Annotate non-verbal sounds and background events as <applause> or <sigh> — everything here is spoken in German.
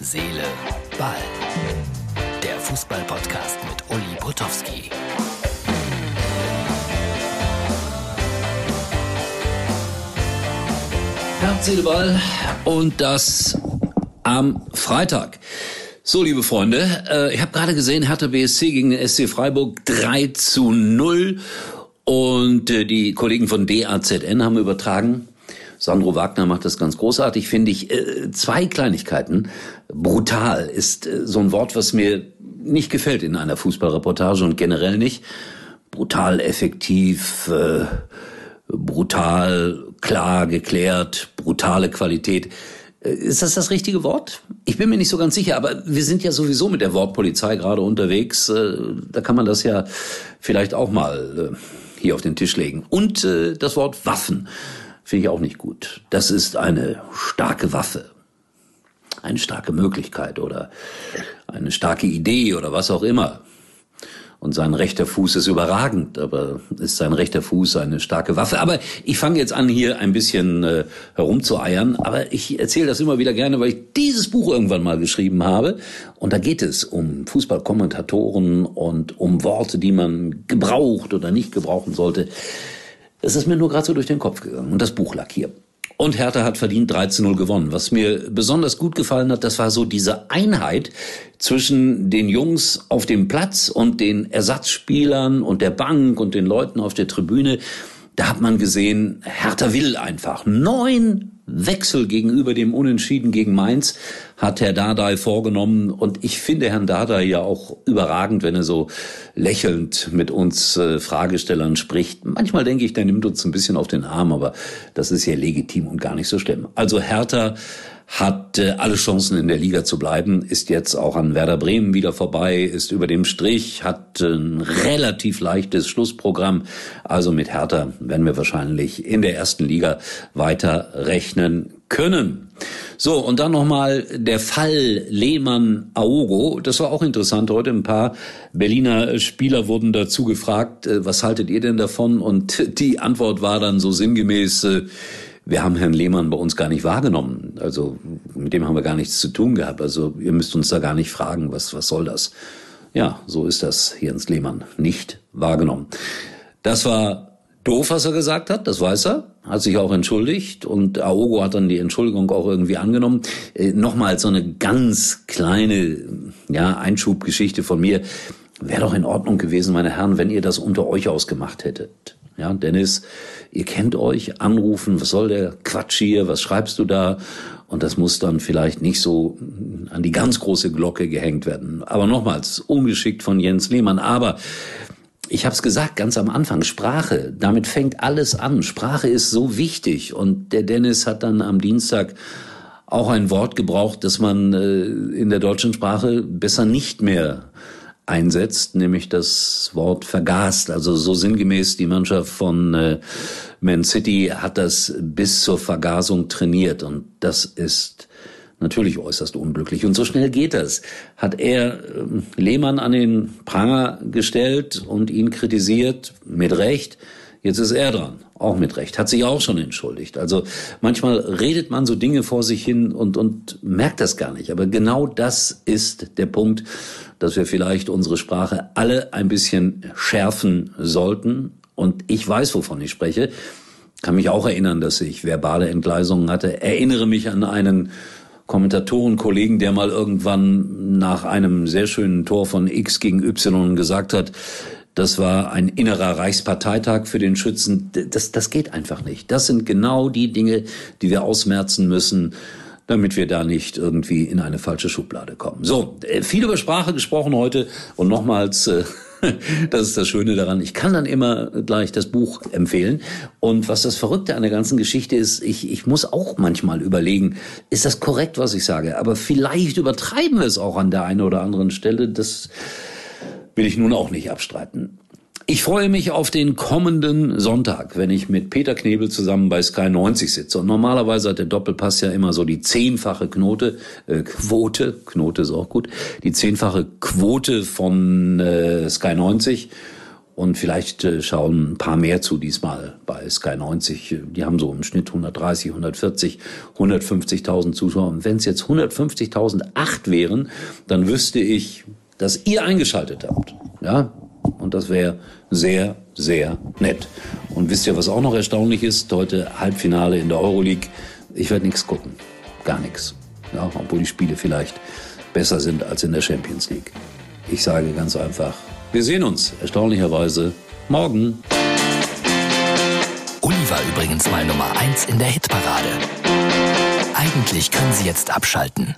Seele, Ball. Der Fußball-Podcast mit Uli Potowski. Herz, Seele, Ball. Und das am Freitag. So, liebe Freunde, äh, ich habe gerade gesehen, Hertha BSC gegen den SC Freiburg 3 zu 0. Und äh, die Kollegen von DAZN haben übertragen. Sandro Wagner macht das ganz großartig, finde ich. Äh, zwei Kleinigkeiten. Brutal ist äh, so ein Wort, was mir nicht gefällt in einer Fußballreportage und generell nicht. Brutal effektiv, äh, brutal klar geklärt, brutale Qualität. Äh, ist das das richtige Wort? Ich bin mir nicht so ganz sicher, aber wir sind ja sowieso mit der Wortpolizei gerade unterwegs. Da kann man das ja vielleicht auch mal hier auf den Tisch legen. Und das Wort Waffen finde ich auch nicht gut. Das ist eine starke Waffe, eine starke Möglichkeit oder eine starke Idee oder was auch immer. Und sein rechter Fuß ist überragend, aber ist sein rechter Fuß eine starke Waffe. Aber ich fange jetzt an, hier ein bisschen äh, herumzueiern. Aber ich erzähle das immer wieder gerne, weil ich dieses Buch irgendwann mal geschrieben habe. Und da geht es um Fußballkommentatoren und um Worte, die man gebraucht oder nicht gebrauchen sollte. Es ist mir nur gerade so durch den Kopf gegangen. Und das Buch lag hier. Und Hertha hat verdient 13-0 gewonnen. Was mir besonders gut gefallen hat, das war so diese Einheit zwischen den Jungs auf dem Platz und den Ersatzspielern und der Bank und den Leuten auf der Tribüne. Da hat man gesehen, Hertha will einfach. Neun Wechsel gegenüber dem Unentschieden gegen Mainz hat Herr Dardai vorgenommen. Und ich finde Herrn Dardai ja auch überragend, wenn er so lächelnd mit uns äh, Fragestellern spricht. Manchmal denke ich, der nimmt uns ein bisschen auf den Arm, aber das ist ja legitim und gar nicht so schlimm. Also Hertha hat äh, alle Chancen in der Liga zu bleiben, ist jetzt auch an Werder Bremen wieder vorbei, ist über dem Strich, hat ein relativ leichtes Schlussprogramm. Also mit Hertha werden wir wahrscheinlich in der ersten Liga weiter rechnen können. So, und dann nochmal der Fall Lehmann-Aogo. Das war auch interessant heute. Ein paar Berliner Spieler wurden dazu gefragt, äh, was haltet ihr denn davon? Und die Antwort war dann so sinngemäß, äh, wir haben Herrn Lehmann bei uns gar nicht wahrgenommen. Also mit dem haben wir gar nichts zu tun gehabt. Also ihr müsst uns da gar nicht fragen, was, was soll das? Ja, so ist das Jens Lehmann nicht wahrgenommen. Das war doof, was er gesagt hat, das weiß er, hat sich auch entschuldigt und Aogo hat dann die Entschuldigung auch irgendwie angenommen. Äh, Nochmal so eine ganz kleine ja, Einschubgeschichte von mir. Wäre doch in Ordnung gewesen, meine Herren, wenn ihr das unter euch ausgemacht hättet. Ja, Dennis, ihr kennt euch, anrufen, was soll der Quatsch hier, was schreibst du da? Und das muss dann vielleicht nicht so an die ganz große Glocke gehängt werden. Aber nochmals, ungeschickt von Jens Lehmann. Aber ich habe es gesagt ganz am Anfang, Sprache, damit fängt alles an. Sprache ist so wichtig. Und der Dennis hat dann am Dienstag auch ein Wort gebraucht, das man äh, in der deutschen Sprache besser nicht mehr einsetzt, nämlich das Wort vergast. Also so sinngemäß die Mannschaft von äh, Man City hat das bis zur Vergasung trainiert und das ist natürlich äußerst unglücklich. Und so schnell geht das. Hat er äh, Lehmann an den Pranger gestellt und ihn kritisiert, mit Recht. Jetzt ist er dran, auch mit Recht, hat sich auch schon entschuldigt. Also manchmal redet man so Dinge vor sich hin und, und merkt das gar nicht. Aber genau das ist der Punkt, dass wir vielleicht unsere Sprache alle ein bisschen schärfen sollten. Und ich weiß, wovon ich spreche. Kann mich auch erinnern, dass ich verbale Entgleisungen hatte. Erinnere mich an einen Kommentatorenkollegen, der mal irgendwann nach einem sehr schönen Tor von X gegen Y gesagt hat, das war ein innerer Reichsparteitag für den Schützen. Das, das geht einfach nicht. Das sind genau die Dinge, die wir ausmerzen müssen damit wir da nicht irgendwie in eine falsche Schublade kommen. So, äh, viel über Sprache gesprochen heute und nochmals, äh, <laughs> das ist das Schöne daran, ich kann dann immer gleich das Buch empfehlen. Und was das Verrückte an der ganzen Geschichte ist, ich, ich muss auch manchmal überlegen, ist das korrekt, was ich sage? Aber vielleicht übertreiben wir es auch an der einen oder anderen Stelle. Das will ich nun auch nicht abstreiten. Ich freue mich auf den kommenden Sonntag, wenn ich mit Peter Knebel zusammen bei Sky 90 sitze. Und normalerweise hat der Doppelpass ja immer so die zehnfache Knote, äh, Quote, Knote ist auch gut, die zehnfache Quote von äh, Sky 90. Und vielleicht äh, schauen ein paar mehr zu diesmal bei Sky 90. Die haben so im Schnitt 130, 140, 150.000 Zuschauer. Und wenn es jetzt 150.008 wären, dann wüsste ich, dass ihr eingeschaltet habt. Ja, und das wäre sehr, sehr nett. Und wisst ihr, was auch noch erstaunlich ist? Heute Halbfinale in der Euroleague. Ich werde nichts gucken. Gar nichts. Ja, obwohl die Spiele vielleicht besser sind als in der Champions League. Ich sage ganz einfach, wir sehen uns erstaunlicherweise morgen. Uli war übrigens mal Nummer 1 in der Hitparade. Eigentlich können Sie jetzt abschalten.